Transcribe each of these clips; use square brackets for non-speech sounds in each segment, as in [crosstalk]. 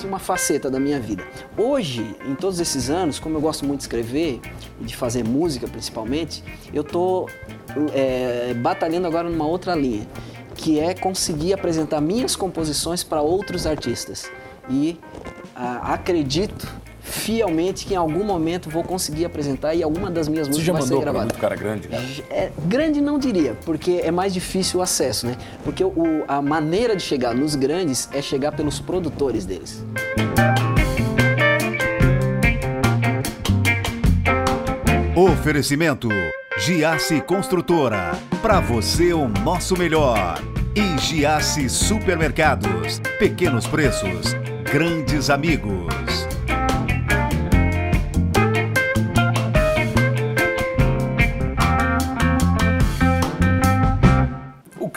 de uma faceta da minha vida. Hoje, em todos esses anos, como eu gosto muito de escrever e de fazer música principalmente, eu estou é, batalhando agora numa outra linha, que é conseguir apresentar minhas composições para outros artistas. E ah, acredito fielmente que em algum momento vou conseguir apresentar e alguma das minhas músicas vai ser gravada. muito cara grande? Cara? É, grande não diria, porque é mais difícil o acesso, né? Porque o, a maneira de chegar nos grandes é chegar pelos produtores deles. Oferecimento Giasse Construtora. Para você o nosso melhor. E Giasse Supermercados. Pequenos preços, grandes amigos.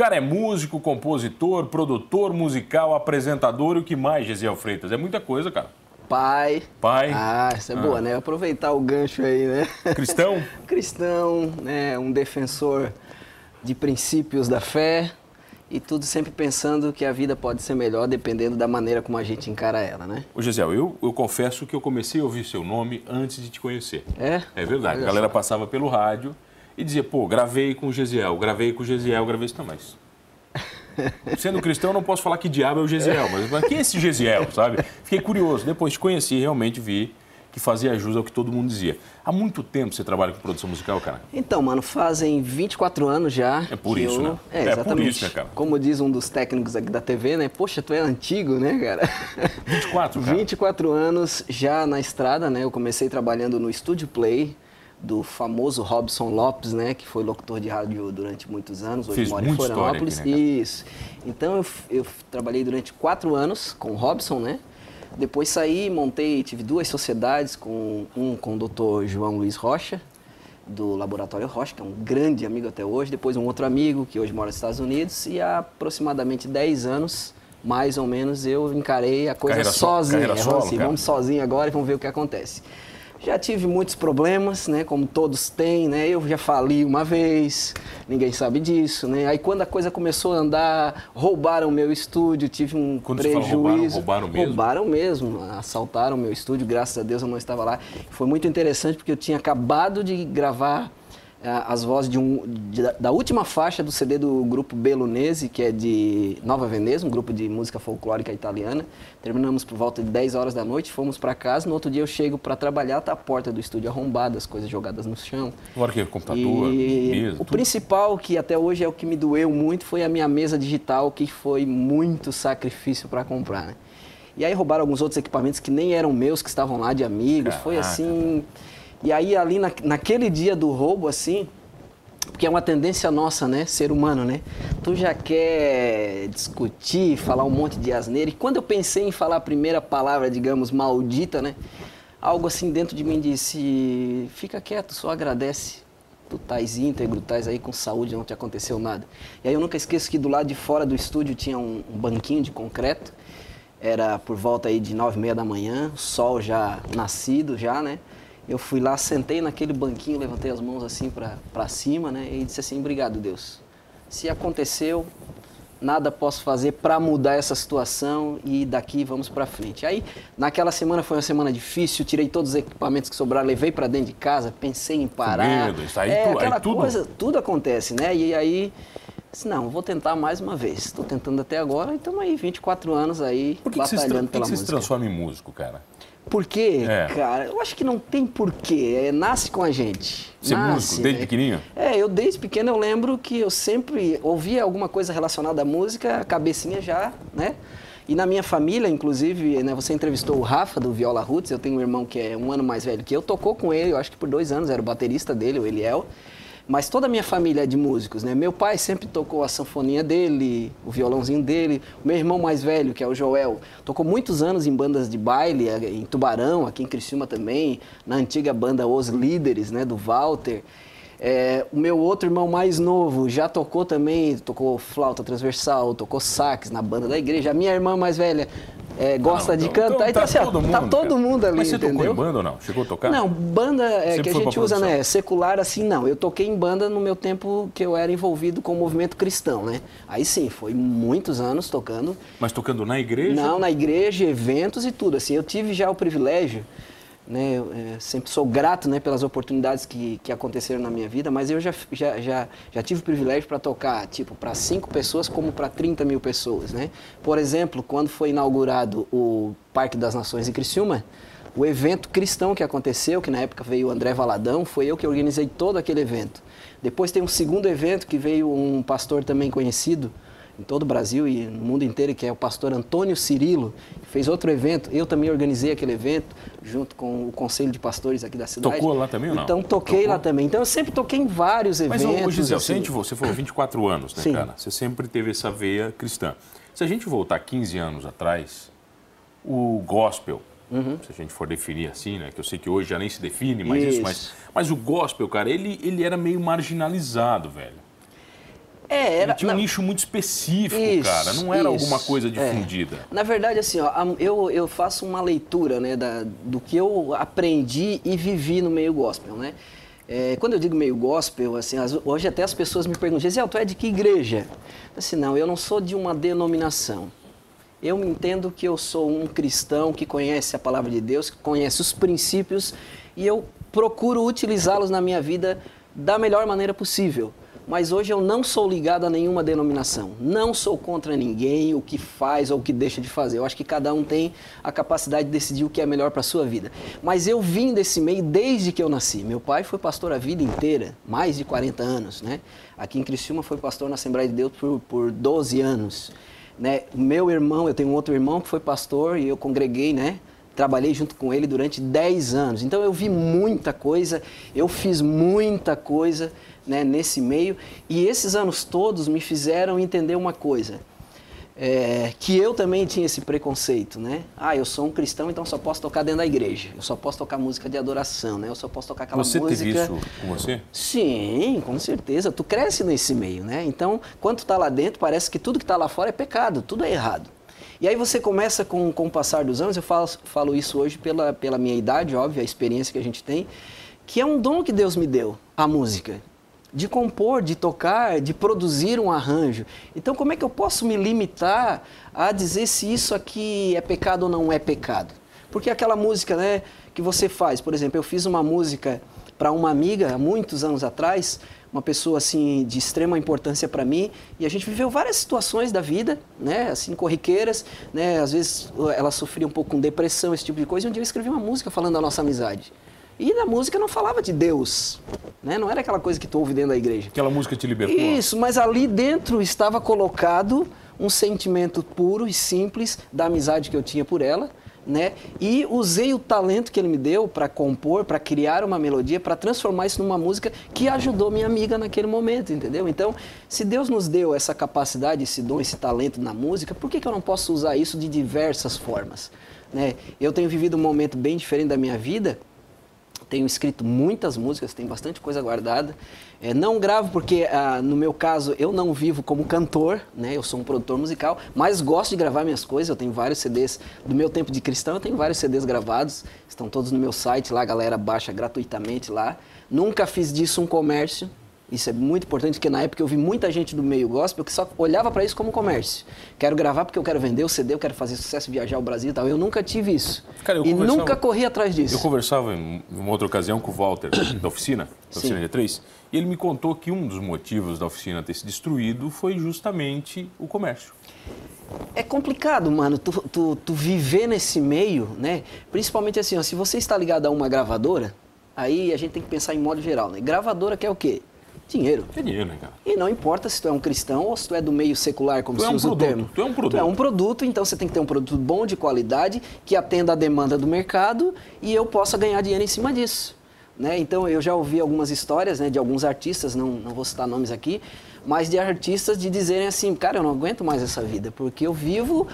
Cara é músico, compositor, produtor musical, apresentador e o que mais, Gesiel Freitas? É muita coisa, cara. Pai. Pai. Ah, isso é ah. boa, né? Aproveitar o gancho aí, né? Cristão? [laughs] Cristão, né? Um defensor de princípios da fé e tudo sempre pensando que a vida pode ser melhor dependendo da maneira como a gente encara ela, né? Ô Gisele, eu, eu confesso que eu comecei a ouvir seu nome antes de te conhecer. É? É verdade. A galera passava pelo rádio e dizia, pô, gravei com o Gesiel, gravei com o Gesiel, gravei isso. Não, mas Sendo cristão, não posso falar que diabo é o Gesiel, mas, mas quem é esse Gesiel, sabe? Fiquei curioso. Depois te conheci, realmente vi que fazia jus ao que todo mundo dizia. Há muito tempo você trabalha com produção musical, cara? Então, mano, fazem 24 anos já. É por isso, eu... né? É, exatamente. É por isso, né, cara? Como diz um dos técnicos aqui da TV, né? Poxa, tu é antigo, né, cara? 24, cara? 24 anos já na estrada, né? Eu comecei trabalhando no Studio Play, do famoso Robson Lopes, né, que foi locutor de rádio durante muitos anos, hoje Fiz mora em Florianópolis. Aqui, né, Isso. Então eu, eu trabalhei durante quatro anos com o Robson, né? Depois saí, montei, tive duas sociedades, com um com o Dr. João Luiz Rocha, do Laboratório Rocha, que é um grande amigo até hoje. Depois um outro amigo, que hoje mora nos Estados Unidos. E há aproximadamente 10 anos, mais ou menos, eu encarei a coisa carreira sozinho. So, solo, assim, vamos sozinho agora e vamos ver o que acontece. Já tive muitos problemas, né? Como todos têm, né? Eu já fali uma vez, ninguém sabe disso, né? Aí quando a coisa começou a andar, roubaram meu estúdio, tive um quando prejuízo. roubaram, roubaram mesmo? Roubaram mesmo, assaltaram meu estúdio, graças a Deus eu não estava lá. Foi muito interessante porque eu tinha acabado de gravar as vozes de um, de, da última faixa do CD do grupo Bellunese, que é de Nova Veneza, um grupo de música folclórica italiana. Terminamos por volta de 10 horas da noite, fomos para casa. No outro dia eu chego para trabalhar, tá a porta do estúdio arrombada, as coisas jogadas no chão. Agora que computador, e mesa, O tudo. principal, que até hoje é o que me doeu muito, foi a minha mesa digital, que foi muito sacrifício para comprar. Né? E aí roubaram alguns outros equipamentos que nem eram meus, que estavam lá de amigos. Caraca. Foi assim e aí ali na, naquele dia do roubo, assim, porque é uma tendência nossa, né, ser humano, né? Tu já quer discutir, falar um monte de asneira. E quando eu pensei em falar a primeira palavra, digamos, maldita, né? Algo assim dentro de mim disse: fica quieto, só agradece. Tu estás íntegro, estás aí com saúde, não te aconteceu nada. E aí eu nunca esqueço que do lado de fora do estúdio tinha um, um banquinho de concreto. Era por volta aí de nove e meia da manhã, sol já nascido já, né? Eu fui lá, sentei naquele banquinho, levantei as mãos assim para cima, né? E disse assim: Obrigado, Deus. Se aconteceu, nada posso fazer para mudar essa situação e daqui vamos para frente. Aí, naquela semana foi uma semana difícil, tirei todos os equipamentos que sobraram, levei para dentro de casa, pensei em parar. Medo, aí, é, tu, aquela aí tudo... coisa, tudo acontece, né? E aí, disse, não, vou tentar mais uma vez. Estou tentando até agora e estamos aí, 24 anos aí, Por que batalhando que pela Por que música. você se transforma em músico, cara? Por quê, É. cara? Eu acho que não tem porquê. É, nasce com a gente. Ser nasce, músico, desde né? pequenininho? É, eu desde pequeno eu lembro que eu sempre ouvia alguma coisa relacionada à música, a cabecinha já, né? E na minha família, inclusive, né, você entrevistou o Rafa do Viola Roots, eu tenho um irmão que é um ano mais velho que eu, tocou com ele, eu acho que por dois anos, era o baterista dele, o Eliel. Mas toda a minha família é de músicos, né? Meu pai sempre tocou a sanfoninha dele, o violãozinho dele. Meu irmão mais velho, que é o Joel, tocou muitos anos em bandas de baile, eh, em Tubarão, aqui em Criciúma também, na antiga banda Os Líderes, né, do Walter. É, o meu outro irmão mais novo já tocou também, tocou flauta transversal, tocou sax na banda da igreja. A minha irmã mais velha é, gosta não, de então- cantar. então Então, assim, ó, todo tá mundo, todo cara. mundo ali, Mas você entendeu? tocou em banda ou não? Chegou a tocar? Não, banda é, que a gente usa, né? Secular, assim, não. Eu toquei em banda no meu tempo que eu era envolvido com o movimento cristão, né? Aí sim, foi muitos anos tocando. Mas tocando na igreja? Não, na igreja, eventos e tudo. Assim, eu tive já o privilégio, né? eu, é, sempre sou grato, né, pelas oportunidades que, que aconteceram na minha vida, mas eu já, já, já, já tive o privilégio para tocar, tipo, para cinco pessoas como para 30 mil pessoas, né? Por exemplo, quando foi inaugurado o Parque das Nações em Criciúma, o evento cristão que aconteceu, que na época veio o André Valadão, foi eu que organizei todo aquele evento. Depois tem um segundo evento que veio um pastor também conhecido, em todo o Brasil e no mundo inteiro, que é o pastor Antônio Cirilo, que fez outro evento. Eu também organizei aquele evento, junto com o conselho de pastores aqui da cidade. Tocou lá também ou não? Então, toquei Tocou? lá também. Então, eu sempre toquei em vários Mas, eventos. ô Gisele, assim. você falou 24 anos, né, Sim. cara? Você sempre teve essa veia cristã. Se a gente voltar 15 anos atrás, o gospel, Uhum. se a gente for definir assim, né? Que eu sei que hoje já nem se define mais isso, Isso. mas, mas o gospel, cara, ele, ele era meio marginalizado, velho. É, Ele era... tinha um na- nicho muito específico, Isso, cara. Não era isso, alguma coisa é. difundida. Na verdade, assim, ó, eu, eu faço uma leitura né, da, do que eu aprendi e vivi no meio gospel, né? É, quando eu digo meio gospel, assim, as- hoje até as pessoas me perguntam, Gisele, tu é de que igreja? Assim, não, eu não sou de uma denominação. Eu entendo que eu sou um cristão que conhece a palavra de Deus, que conhece os princípios e eu procuro utilizá-los na minha vida da melhor maneira possível. Mas hoje eu não sou ligado a nenhuma denominação. Não sou contra ninguém, o que faz ou o que deixa de fazer. Eu acho que cada um tem a capacidade de decidir o que é melhor para a sua vida. Mas eu vim desse meio desde que eu nasci. Meu pai foi pastor a vida inteira, mais de 40 anos, né? Aqui em Criciúma foi pastor na Assembleia de Deus por, por 12 anos. Né? Meu irmão, eu tenho um outro irmão que foi pastor e eu congreguei, né? Trabalhei junto com ele durante 10 anos. Então eu vi muita coisa, eu fiz muita coisa né, nesse meio. E esses anos todos me fizeram entender uma coisa. é, que eu também tinha esse preconceito, né? Ah, eu sou um cristão, então só posso tocar dentro da igreja. Eu só posso tocar música de adoração, né? Eu só posso tocar aquela Você música... teve isso com você? Sim, com certeza. Tu cresce nesse meio, né? Então, quando tu tá lá dentro, parece que tudo que tá lá fora é pecado, tudo é errado. E aí você começa com, com o passar dos anos, eu falo, falo isso hoje pela, pela minha idade, óbvio, a experiência que a gente tem, que é um dom que Deus me deu, a música. De compor, de tocar, de produzir um arranjo. Então, como é que eu posso me limitar a dizer se isso aqui é pecado ou não é pecado? Porque aquela música né, que você faz, por exemplo, eu fiz uma música para uma amiga há muitos anos atrás, uma pessoa assim de extrema importância para mim, e a gente viveu várias situações da vida, né, assim corriqueiras, né, às vezes ela sofria um pouco com depressão, esse tipo de coisa, e um dia eu escrevi uma música falando da nossa amizade. E na música não falava de Deus, né? Não era aquela coisa que tu ouve dentro da igreja. Aquela música te libertou? Isso, mas ali dentro estava colocado um sentimento puro e simples da amizade que eu tinha por ela, né? E usei o talento que ele me deu para compor, para criar uma melodia, para transformar isso numa música que ajudou minha amiga naquele momento, entendeu? Então, se Deus nos deu essa capacidade, esse dom, esse talento na música, por que, que eu não posso usar isso de diversas formas? Né? Eu tenho vivido um momento bem diferente da minha vida, tenho escrito muitas músicas, tem bastante coisa guardada. É, não gravo porque, ah, no meu caso, eu não vivo como cantor, né? Eu sou um produtor musical, mas gosto de gravar minhas coisas. Eu tenho vários CDs do meu tempo de cristão, eu tenho vários CDs gravados. Estão todos no meu site lá, a galera baixa gratuitamente lá. Nunca fiz disso um comércio. Isso é muito importante, porque na época eu vi muita gente do meio gospel que só olhava para isso como comércio. Quero gravar porque eu quero vender o CD, eu quero fazer sucesso, viajar ao Brasil e tal. Eu nunca tive isso. Cara, eu e nunca corri atrás disso. Eu conversava em uma outra ocasião com o Walter, [coughs] da oficina, da oficina Sim. G3, e ele me contou que um dos motivos da oficina ter se destruído foi justamente o comércio. É complicado, mano, tu, tu, tu viver nesse meio, né? Principalmente assim, ó, se você está ligado a uma gravadora, aí a gente tem que pensar em modo geral, né? Gravadora quer o quê? Dinheiro. É dinheiro, né, cara? E não importa se tu é um cristão ou se tu é do meio secular, como Tu é se um usa produto, o termo. tu é um produto. Tu é um produto, então você tem que ter um produto bom, de qualidade, que atenda a demanda do mercado e eu possa ganhar dinheiro em cima disso. Né? Então eu já ouvi algumas histórias né, de alguns artistas, não, não vou citar nomes aqui, mas de artistas de dizerem assim, cara, eu não aguento mais essa vida, porque eu vivo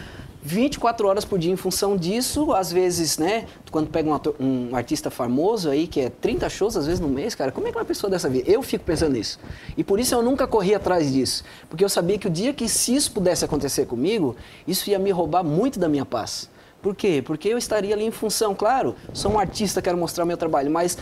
24 horas por dia em função disso, às vezes, né, quando pega um, ator- um artista famoso aí, que é 30 shows às vezes no mês, cara, como é que uma pessoa dessa vida? Eu fico pensando nisso. E por isso eu nunca corri atrás disso, porque eu sabia que o dia que se isso pudesse acontecer comigo, isso ia me roubar muito da minha paz. Por quê? Porque eu estaria ali em função, claro, sou um artista, quero mostrar meu trabalho, mas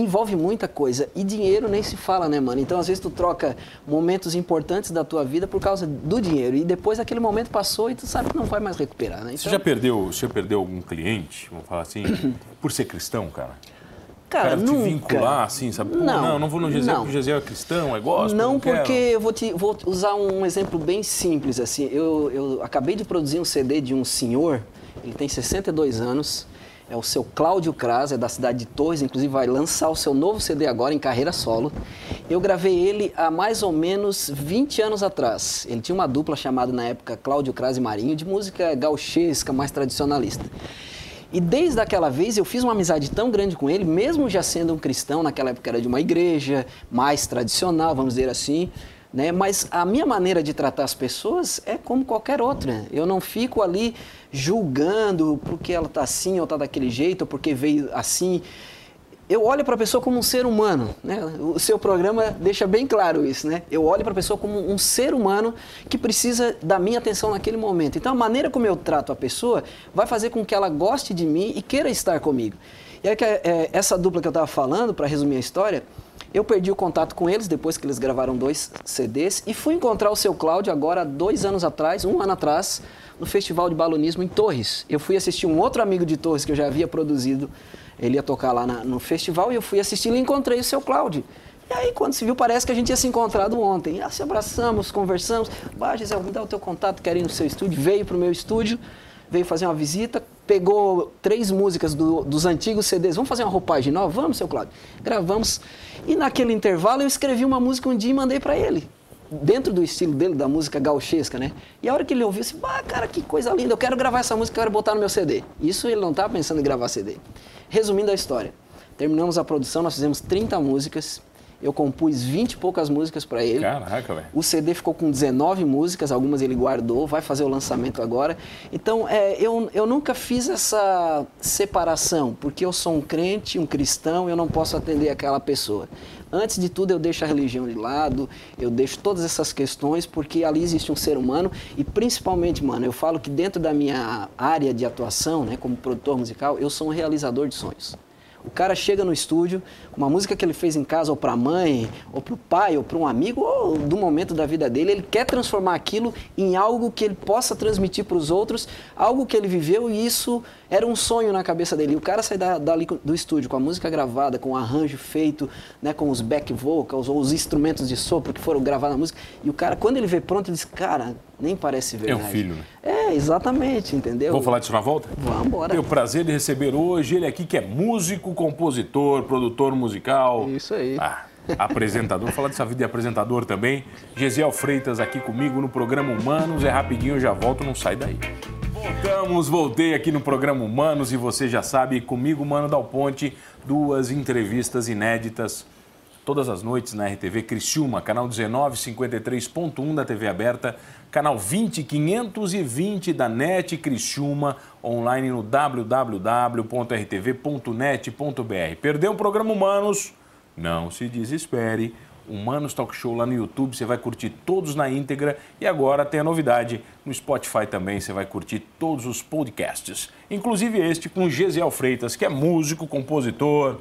envolve muita coisa. E dinheiro nem se fala, né, mano? Então, às vezes, tu troca momentos importantes da tua vida por causa do dinheiro. E depois aquele momento passou e tu sabe que não vai mais recuperar, né? Então... Você já perdeu, você já perdeu algum cliente, vamos falar assim, [clears throat] por ser cristão, cara? Cara, cara nunca. te vincular, assim, sabe? Pô, Não, não, não vou no Gesiel porque o Gesiel é cristão, é gospel, Não, não porque quero. eu vou, te, vou usar um exemplo bem simples. assim. Eu, eu acabei de produzir um CD de um senhor, ele tem 62 anos, é o seu Cláudio Kras, é da cidade de Torres, inclusive vai lançar o seu novo CD agora em carreira solo. Eu gravei ele há mais ou menos 20 anos atrás. Ele tinha uma dupla chamada na época Cláudio Kras e Marinho, de música gauchesca, mais tradicionalista. E desde aquela vez eu fiz uma amizade tão grande com ele, mesmo já sendo um cristão, naquela época era de uma igreja mais tradicional, vamos dizer assim, né? Mas a minha maneira de tratar as pessoas é como qualquer outra. Eu não fico ali julgando porque ela está assim ou está daquele jeito, ou porque veio assim eu olho para a pessoa como um ser humano, né? O seu programa deixa bem claro isso, né? Eu olho para a pessoa como um ser humano que precisa da minha atenção naquele momento. Então, a maneira como eu trato a pessoa vai fazer com que ela goste de mim e queira estar comigo. E aí, que, é, essa dupla que eu estava falando, para resumir a história, eu perdi o contato com eles depois que eles gravaram dois CDs e fui encontrar o seu Cláudio agora, dois anos atrás, um ano atrás, no Festival de Balonismo em Torres. Eu fui assistir um outro amigo de Torres que eu já havia produzido ele ia tocar lá na, no festival e eu fui assistir e encontrei o seu Cláudio. E aí, quando se viu, parece que a gente tinha se encontrado ontem. Ah, se abraçamos, conversamos. Bah, Gisele, me dá o teu contato, quero ir no seu estúdio. Veio para o meu estúdio, veio fazer uma visita, pegou três músicas do, dos antigos CDs. Vamos fazer uma roupagem nova? Vamos, seu Cláudio. Gravamos. E naquele intervalo eu escrevi uma música um dia e mandei para ele. Dentro do estilo dele, da música gauchesca, né? E a hora que ele ouviu, eu disse, bah, cara, que coisa linda, eu quero gravar essa música, eu quero botar no meu CD. Isso ele não estava pensando em gravar CD. Resumindo a história, terminamos a produção, nós fizemos 30 músicas, eu compus 20 e poucas músicas para ele. Caraca, velho. O CD ficou com 19 músicas, algumas ele guardou, vai fazer o lançamento agora. Então, é, eu, eu nunca fiz essa separação, porque eu sou um crente, um cristão, eu não posso atender aquela pessoa. Antes de tudo, eu deixo a religião de lado, eu deixo todas essas questões, porque ali existe um ser humano e, principalmente, mano, eu falo que dentro da minha área de atuação, né, como produtor musical, eu sou um realizador de sonhos. O cara chega no estúdio com uma música que ele fez em casa, ou para a mãe, ou para o pai, ou para um amigo, ou do momento da vida dele. Ele quer transformar aquilo em algo que ele possa transmitir para os outros, algo que ele viveu e isso era um sonho na cabeça dele. E o cara sai da, dali do estúdio com a música gravada, com o arranjo feito, né, com os back vocals ou os instrumentos de sopro que foram gravados na música. E o cara, quando ele vê pronto, ele diz: Cara, nem parece verdade. É um filho, né? É, exatamente, entendeu? Vamos falar disso na volta? Vamos embora. Tenho o prazer de receber hoje ele aqui que é músico, compositor, produtor musical. Isso aí. Ah, apresentador. Vou [laughs] falar dessa vida de apresentador também. Gesiel Freitas aqui comigo no programa Humanos. É rapidinho, eu já volto, não sai daí. Voltamos, voltei aqui no programa Humanos e você já sabe, comigo, Mano Dal Ponte, duas entrevistas inéditas todas as noites na RTV Criciúma, canal 1953.1 da TV aberta, canal 20520 da NET Criciúma, online no www.rtv.net.br. Perdeu o programa Humanos? Não se desespere. Humanos Talk Show lá no YouTube, você vai curtir todos na íntegra e agora tem a novidade no Spotify também, você vai curtir todos os podcasts, inclusive este com Gesiel Freitas, que é músico, compositor,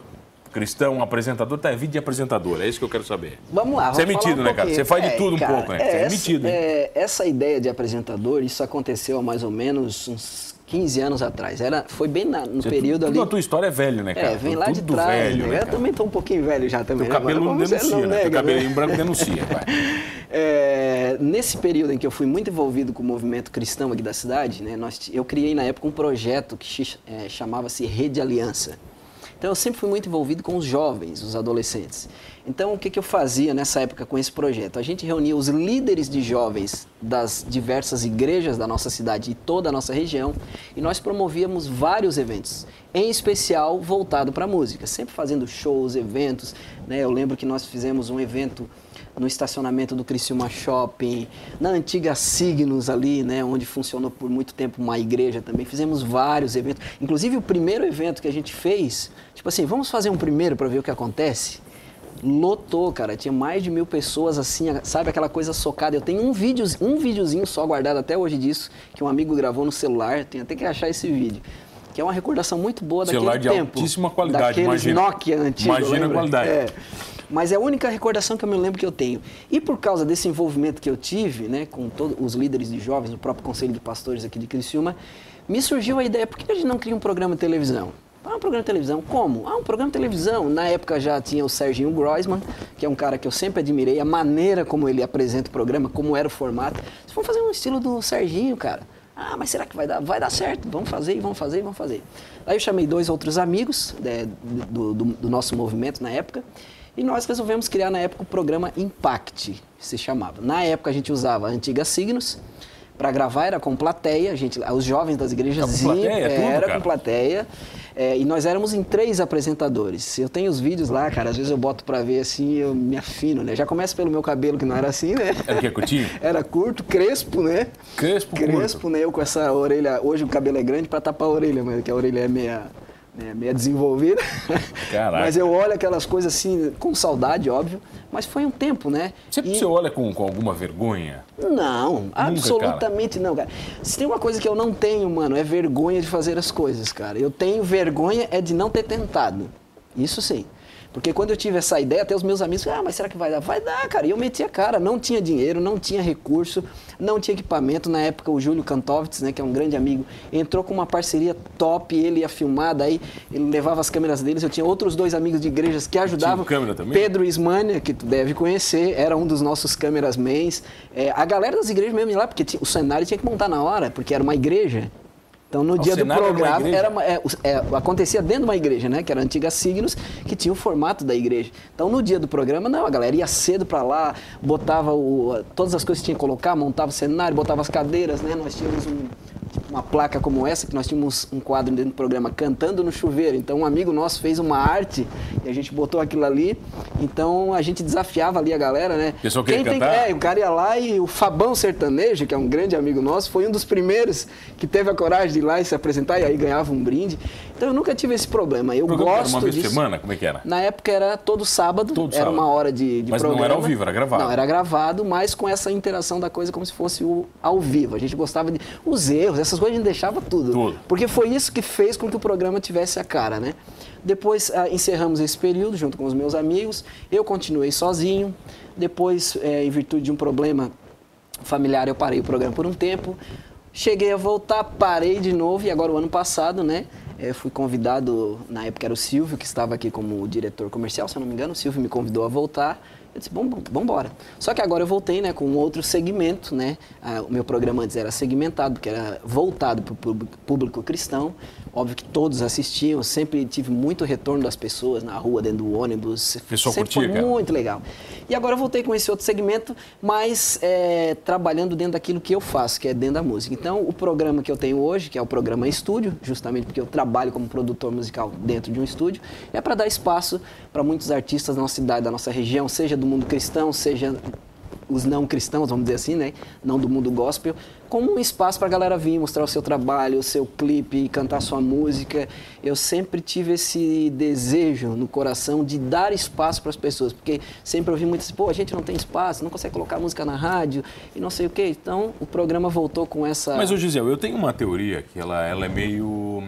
cristão, apresentador, tá, é vídeo de apresentador, é isso que eu quero saber. Vamos lá. Você é metido, falar né, cara? Você faz de tudo um cara, pouco, né? Você é essa, metido, hein? é, essa ideia de apresentador, isso aconteceu há mais ou menos uns 15 anos atrás. Era, foi bem na- no Você- período tudo ali. na tua história é velho, né, cara? É, vem lá de Tudo trás. velho, né? né, eu cara? também tô um pouquinho velho já também. Teu né? cabelo Agora, não denuncia, né? Teu nega, cabelinho branco denuncia, vai. [laughs] É, nesse período em que eu fui muito envolvido com o movimento cristão aqui da cidade, né, nós, eu criei na época um projeto que é, chamava-se Rede Aliança. Então eu sempre fui muito envolvido com os jovens, os adolescentes. Então o que, que eu fazia nessa época com esse projeto? A gente reunia os líderes de jovens das diversas igrejas da nossa cidade e toda a nossa região e nós promovíamos vários eventos, em especial voltado para a música, sempre fazendo shows, eventos. Né? Eu lembro que nós fizemos um evento no estacionamento do Criciúma Shopping, na antiga Signos ali, né, onde funcionou por muito tempo uma igreja também. Fizemos vários eventos. Inclusive o primeiro evento que a gente fez, tipo assim, vamos fazer um primeiro para ver o que acontece. Lotou, cara. Tinha mais de mil pessoas assim, sabe aquela coisa socada. Eu tenho um, vídeo, um videozinho só guardado até hoje disso, que um amigo gravou no celular. Tenho até que achar esse vídeo. Que é uma recordação muito boa celular daquele de tempo. altíssima qualidade, daqueles imagina. Nokia antigo, Imagina a lembra? qualidade. É. Mas é a única recordação que eu me lembro que eu tenho. E por causa desse envolvimento que eu tive, né, com todos os líderes de jovens, o próprio Conselho de Pastores aqui de Criciúma, me surgiu a ideia, por que a gente não cria um programa de televisão? Ah, um programa de televisão. Como? Ah, um programa de televisão. Na época já tinha o Serginho Groisman, que é um cara que eu sempre admirei, a maneira como ele apresenta o programa, como era o formato. For fazer um estilo do Serginho, cara. Ah, mas será que vai dar? Vai dar certo. Vamos fazer, vamos fazer, vamos fazer. Aí eu chamei dois outros amigos né, do, do, do nosso movimento na época. E nós resolvemos criar na época o programa Impact, se chamava. Na época a gente usava a antiga Signos, para gravar era com plateia, a gente, os jovens das igrejas Era com plateia, iam- era com plateia. é, e nós éramos em três apresentadores. Eu tenho os vídeos lá, cara, às vezes eu boto para ver assim, eu me afino, né? Já começa pelo meu cabelo que não era assim, né? Era que, curtinho? [laughs] Era curto, crespo, né? Crespo, Crespo, curto. né? Eu com essa orelha. Hoje o cabelo é grande para tapar a orelha, mas que a orelha é meia, né, meia desenvolvida. Caraca. Mas eu olho aquelas coisas assim, com saudade, óbvio. Mas foi um tempo, né? Sempre E- você olha com, com alguma vergonha? Não, absolutamente não, cara. Se tem uma coisa que eu não tenho, mano, é vergonha de fazer as coisas, cara. Eu tenho vergonha é de não ter tentado. Isso sim. Porque quando eu tive essa ideia, até os meus amigos, ah, mas será que vai dar? Vai dar, cara. E eu meti a cara, não tinha dinheiro, não tinha recurso, não tinha equipamento. Na época, o Júlio Kantovitz, né, que é um grande amigo, entrou com uma parceria top, ele ia filmar, daí ele levava as câmeras deles. Eu tinha outros dois amigos de igrejas que ajudavam. câmera também? Pedro Ismania, que tu deve conhecer, era um dos nossos câmeras mens. É, a galera das igrejas mesmo ia lá, porque tinha- o cenário tinha que montar na hora, porque era uma igreja. Então, no O dia do era uma programa, igreja? era uma- é, é, acontecia dentro de uma igreja, né? Que era a antiga Signos, que tinha o formato da igreja. Então, no dia do programa, não, a galera ia cedo para lá, botava o- todas as coisas que tinha que colocar, montava o cenário, botava as cadeiras, né? Nós tínhamos um- tipo, uma placa como essa, que nós tínhamos um quadro dentro do programa, Cantando no Chuveiro. Então, um amigo nosso fez uma arte e a gente botou aquilo ali. Então, a gente desafiava ali a galera, né? O pessoal queria tem- cantar? é, o cara ia lá e o Fabão Sertanejo, que é um grande amigo nosso, foi um dos primeiros que teve a coragem de ir lá e se apresentar e aí ganhava um brinde. Então eu nunca tive esse problema. Eu O programa era gosto uma vez por disso. semana? Como é que era? Na época era todo sábado, Todo era sábado. uma hora de, de Mas não programa. era ao vivo, era gravado. Não, era gravado, mas com essa interação da coisa como se fosse o ao vivo. A gente gostava de os erros, essas coisas a gente deixava tudo. Tudo. Porque foi isso que fez com que o programa tivesse a cara, né? Depois ah, encerramos esse período junto com os meus amigos. Eu continuei sozinho. Depois, eh, em virtude de um problema familiar, eu parei o programa por um tempo. Cheguei a voltar, parei de novo e agora o ano passado, né? eh, fui convidado, na época era o Silvio, que estava aqui como diretor comercial, se eu não me engano. O Silvio me convidou a voltar. Eu disse, vamos embora. Só que agora eu voltei né, com um outro segmento, né? Ah, o meu programa antes era segmentado, que era voltado para o público cristão. Óbvio que todos assistiam, sempre tive muito retorno das pessoas na rua, dentro do ônibus. Pessoal sempre curtia, foi cara? muito legal. E agora eu voltei com esse outro segmento, mas é, trabalhando dentro daquilo que eu faço, que é dentro da música. Então, o programa que eu tenho hoje, que é o programa Estúdio, justamente porque eu trabalho como produtor musical dentro de um estúdio, é para dar espaço para muitos artistas da nossa cidade, da nossa região, seja do mundo cristão, seja os não cristãos, vamos dizer assim, né? Não do mundo gospel, como um espaço para a galera vir mostrar o seu trabalho, o seu clipe, cantar sua música. Eu sempre tive esse desejo no coração de dar espaço para as pessoas, porque sempre ouvi muito assim, pô, a gente não tem espaço, não consegue colocar música na rádio e não sei o quê. Então, o programa voltou com essa... Mas, ô Gisele, eu tenho uma teoria que ela, ela é meio.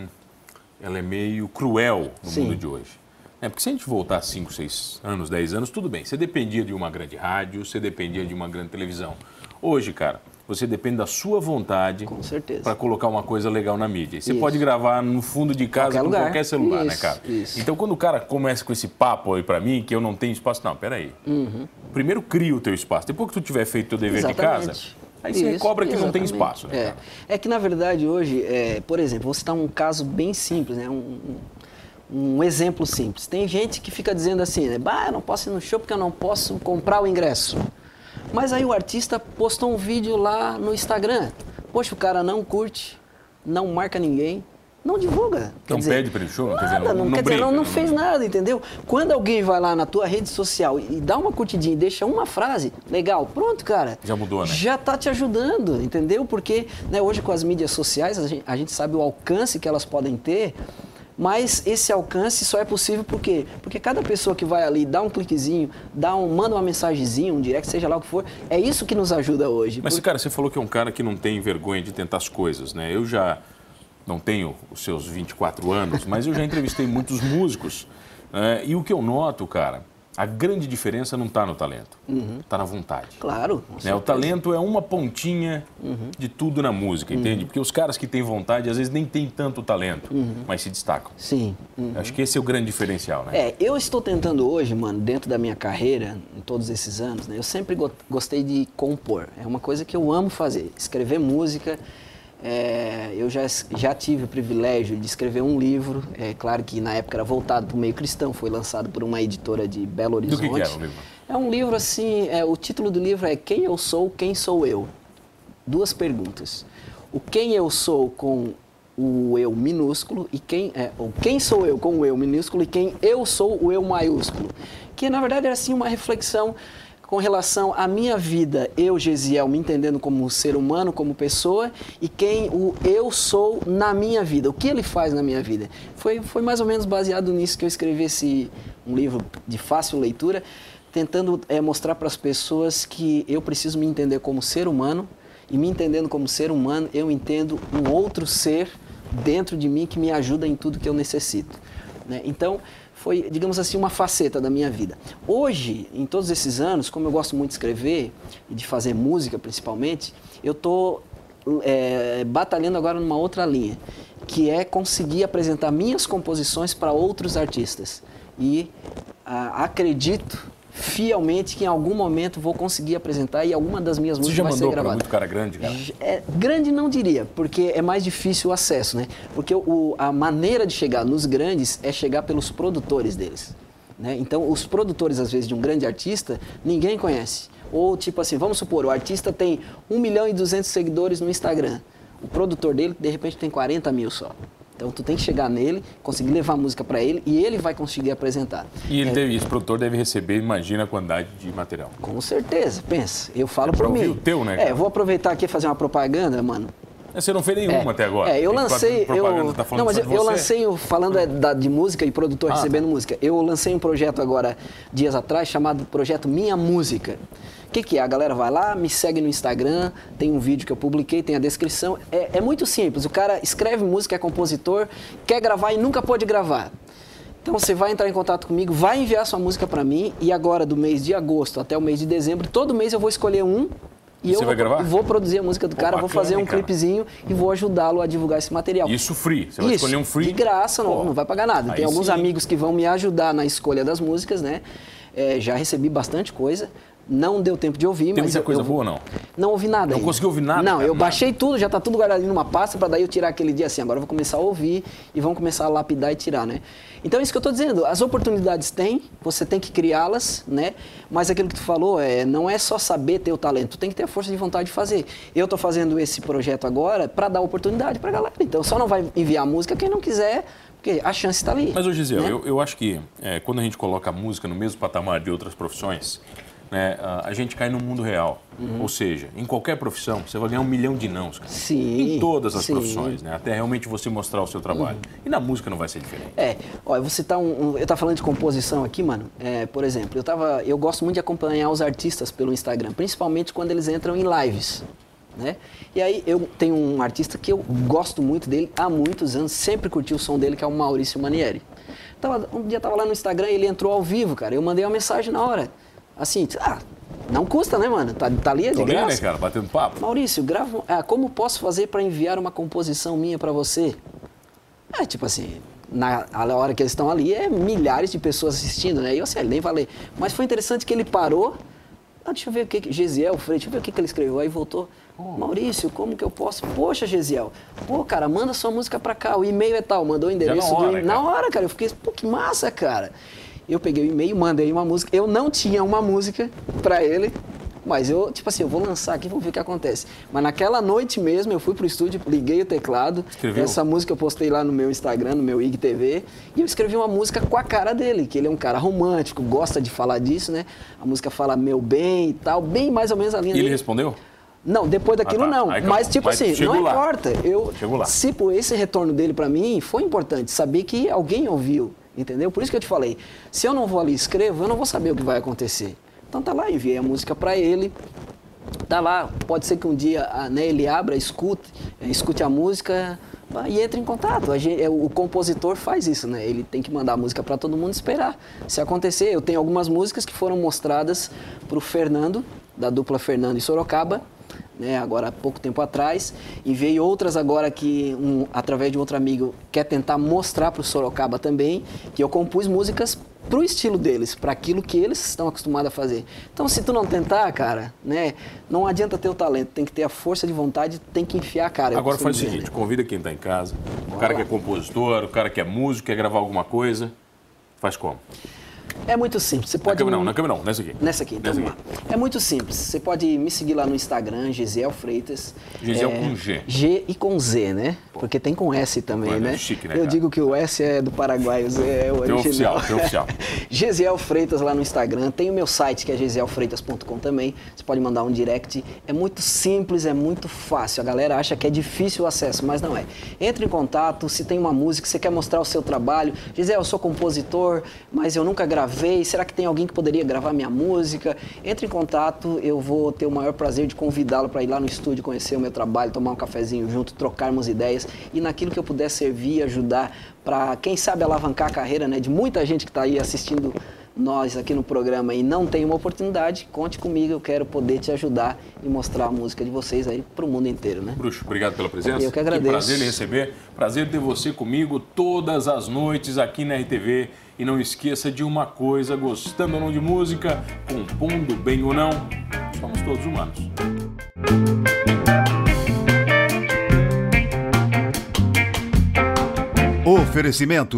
Ela é meio cruel no Sim. mundo de hoje. É, porque se a gente voltar 5, 6 anos, 10 anos, tudo bem. Você dependia de uma grande rádio, você dependia de uma grande televisão. Hoje, cara, você depende da sua vontade Com certeza. para colocar uma coisa legal na mídia. Você Isso. pode gravar no fundo de casa Qualquer com lugar. qualquer celular, né, Isso, cara? isso. Então, quando o cara começa com esse papo aí para mim, que eu não tenho espaço, não, peraí. Uhum. Primeiro cria o teu espaço. Depois que tu tiver feito o teu dever de casa, Exatamente. aí você Isso, cobra que não tem exatamente. espaço, né, É. é que, na verdade, hoje, é, por exemplo, vou citar um caso bem simples, né? Um, um- exemplo simples. Tem gente que fica dizendo assim, né? Bah, eu não posso ir no show porque eu não posso comprar o ingresso. Mas aí o artista postou um vídeo lá no Instagram. Poxa, o cara não curte, não marca ninguém, não divulga. Não dizer, pede pra ele show, quer dizer, nada, não- não, não quer dizer, não, não não- fez nada, entendeu? Quando alguém vai lá na tua rede social e dá uma curtidinha e deixa uma frase, legal, pronto, cara. Já mudou, né? Já tá te ajudando, entendeu? Porque né, hoje com as mídias sociais a gente, a gente sabe o alcance que elas podem ter. Mas esse alcance só é possível por quê? Porque cada pessoa que vai ali, dá um cliquezinho, dá um, manda uma mensagenzinha, um direct, seja lá o que for, é isso que nos ajuda hoje. Mas, cara, você falou que é um cara que não tem vergonha de tentar as coisas, né? Eu já não tenho os seus 24 anos, mas eu já entrevistei muitos músicos. Né? E o que eu noto, cara, a grande diferença não está no talento, está uhum. Tá na vontade. Claro. Né? O talento é uma pontinha uhum. de tudo na música, uhum. entende? Porque os caras que têm vontade, às vezes nem têm tanto talento, uhum. mas se destacam. Sim. Uhum. Acho que esse é o grande diferencial, né? É, eu estou tentando hoje, mano, dentro da minha carreira, em todos esses anos, né? Eu sempre gostei de compor. É uma coisa que eu amo fazer, escrever música. É, eu já, já tive o privilégio de escrever um livro, é claro que na época era voltado para o meio cristão, foi lançado por uma editora de Belo Horizonte. Do que, que é o livro? É um livro assim, é, o título do livro é Quem Eu Sou, Quem Sou Eu? Duas perguntas. O quem eu sou com o eu minúsculo e quem é, ou quem sou eu com o eu minúsculo e quem eu sou o eu maiúsculo. Que na verdade era assim uma reflexão com relação à minha vida, eu, Gesiel, me entendendo como ser humano, como pessoa, e quem o eu sou na minha vida, o que ele faz na minha vida. Foi, foi mais ou menos baseado nisso que eu escrevi esse um livro de fácil leitura, tentando é, mostrar para as pessoas que eu preciso me entender como ser humano, e me entendendo como ser humano, eu entendo um outro ser dentro de mim que me ajuda em tudo que eu necessito. Né? Então, foi, digamos assim, uma faceta da minha vida. Hoje, em todos esses anos, como eu gosto muito de escrever e de fazer música principalmente, eu estou é, batalhando agora numa outra linha, que é conseguir apresentar minhas composições para outros artistas. E a, acredito fielmente que em algum momento vou conseguir apresentar e alguma das minhas músicas vai ser gravada. muito cara grande, cara? É, grande não diria, porque é mais difícil o acesso, né? Porque o, a maneira de chegar nos grandes é chegar pelos produtores deles. Né? Então, os produtores, às vezes, de um grande artista, ninguém conhece. Ou, tipo assim, vamos supor, o artista tem 1 milhão e 200 seguidores no Instagram. O produtor dele, de repente, tem 40 mil só. Então tu tem que chegar nele, conseguir levar a música para ele e ele vai conseguir apresentar. E ele é, deve, esse produtor deve receber, imagina a quantidade de material. Com certeza, pensa. Eu falo é para mim. o teu, né? Cara? É, vou aproveitar aqui e fazer uma propaganda, mano. Você não fez nenhuma é, até agora. É, eu lancei. Eu, tá não, mas eu, eu, lancei, falando é, da, de música e produtor ah, recebendo tá. música. Eu lancei um projeto agora, dias atrás, chamado Projeto Minha Música. O que, que é? A galera vai lá, me segue no Instagram, tem um vídeo que eu publiquei, tem a descrição. É, é muito simples. O cara escreve música, é compositor, quer gravar e nunca pode gravar. Então você vai entrar em contato comigo, vai enviar sua música para mim e agora do mês de agosto até o mês de dezembro, todo mês eu vou escolher um e Você eu vou, vou, produzir a música do cara, bacana, vou fazer um cara. clipezinho e vou ajudá-lo a divulgar esse material. Isso free. Você vai Isso, escolher um free. De graça, não, não vai pagar nada. Tem alguns sim. amigos que vão me ajudar na escolha das músicas, né? É, já recebi bastante coisa. Não deu tempo de ouvir, Tem mas. Tem muita coisa eu, boa ou não? Não ouvi nada. Não ainda. conseguiu ouvir nada? Não, cara, eu baixei tudo, já está tudo guardado numa pasta, para daí eu tirar aquele dia assim. Agora eu vou começar a ouvir e vamos começar a lapidar e tirar, né? Então é isso que eu estou dizendo. As oportunidades tem, você tem que criá-las, né? Mas aquilo que tu falou, é, não é só saber ter o talento, tu tem que ter a força de vontade de fazer. Eu estou fazendo esse projeto agora para dar oportunidade para a galera. Então só não vai enviar música quem não quiser porque a chance está ali. Mas, ô Gisele, né? eu, eu acho que é, quando a gente coloca a música no mesmo patamar de outras profissões, né, a gente cai no mundo real. Uhum. Ou seja, em qualquer profissão, você vai ganhar um milhão de nãos. Cara. Sim. Em todas as sim. profissões, né? Até realmente você mostrar o seu trabalho. Uhum. E na música não vai ser diferente. É. Olha, você tá um, um, eu tava falando de composição aqui, mano. É, por exemplo, eu tava. Eu gosto muito de acompanhar os artistas pelo Instagram, principalmente quando eles entram em lives. Né? E aí eu tenho um artista que eu gosto muito dele há muitos anos, sempre curti o som dele, que é o Maurício Manieri. Tava, um dia tava lá no Instagram, ele entrou ao vivo, cara. Eu mandei uma mensagem na hora assim, ah, não custa, né, mano? Tá, tá ali, é de Tô graça. né, cara? Batendo papo. Maurício, grava, ah, como posso fazer para enviar uma composição minha para você? É, tipo assim, na hora que eles estão ali, é milhares de pessoas assistindo, né? E eu sei, nem falei. Mas foi interessante que ele parou. Ah, deixa eu ver o que, Gesiel Freire, deixa eu ver o que, que ele escreveu. Aí voltou. Oh. Maurício, como que eu posso? Poxa, Gesiel. Pô, cara, manda sua música pra cá. O e-mail é tal. Mandou o endereço na hora, do Na hora, cara. Eu fiquei, pô, que massa, cara. Eu peguei o e-mail, mandei uma música. Eu não tinha uma música para ele, mas eu, tipo assim, eu vou lançar aqui, vamos ver o que acontece. Mas naquela noite mesmo, eu fui pro estúdio, liguei o teclado. Escreveu? Essa música eu postei lá no meu Instagram, no meu IGTV. E eu escrevi uma música com a cara dele, que ele é um cara romântico, gosta de falar disso, né? A música fala meu bem e tal, bem mais ou menos a linha E dele. ele respondeu? Não, depois daquilo Ah, tá. não. Aí, mas tipo Mas assim, não lá. importa. Eu, Chegou lá. se por esse retorno dele pra mim foi importante saber que alguém ouviu, entendeu? Por isso que eu te falei, se eu não vou ali e escrevo, eu não vou saber o que vai acontecer. Então tá lá, enviei a música pra ele. Tá lá, pode ser que um dia ah, né, ele abra, escute, eh, escute a música ah, e entre em contato. Gente- é, o compositor faz isso, né? Ele tem que mandar a música para todo mundo esperar. Se acontecer, eu tenho algumas músicas que foram mostradas pro Fernando, da dupla Fernando e Sorocaba, né, agora há pouco tempo atrás, e veio outras agora que, um, através de um outro amigo, quer tentar mostrar para o Sorocaba também, que eu compus músicas pro estilo deles, para aquilo que eles estão acostumados a fazer. Então, se tu não tentar, cara, né, não adianta ter o talento, tem que ter a força de vontade, tem que enfiar a cara. eu Agora faz o dizer, seguinte, né? convida quem está em casa, o cara que é compositor, o cara que é músico, quer gravar alguma coisa, faz como? É muito simples. Você Na pode câmera não, na câmera não, nessa aqui. Nessa aqui, então Nessa vamos lá. É muito simples. Você pode me seguir lá no Instagram, Gisiel Freitas. Gisiel É, com G. G e com Z, né? Porque tem com S também, Pô, é né? chique, né, Eu cara? digo que o S é do Paraguai, o Z é o Tem original. oficial, tem oficial. [laughs] Gesiel Freitas lá no Instagram. Tem o meu site que é gesielfreitas.com também. Você pode mandar um direct. É muito simples, é muito fácil. A galera acha que é difícil o acesso, mas não é. Entre em contato, se tem uma música, você quer mostrar o seu trabalho. Gisele, eu sou compositor, mas eu nunca gravei. Será que tem alguém que poderia gravar minha música? Entre em contato, eu vou ter o maior prazer de convidá-lo para ir lá no estúdio, conhecer o meu trabalho, tomar um cafezinho junto, trocarmos ideias e naquilo que eu puder servir, ajudar para, quem sabe, alavancar a carreira né, de muita gente que está aí assistindo nós aqui no programa e não tem uma oportunidade, conte comigo, eu quero poder te ajudar e mostrar a música de vocês aí para o mundo inteiro, né? Bruxo, obrigado pela presença. Eu que agradeço. prazer lhe receber. Prazer ter você comigo todas as noites aqui na RTV. E não esqueça de uma coisa, gostando ou não de música, compondo bem ou não, somos todos humanos. Oferecimento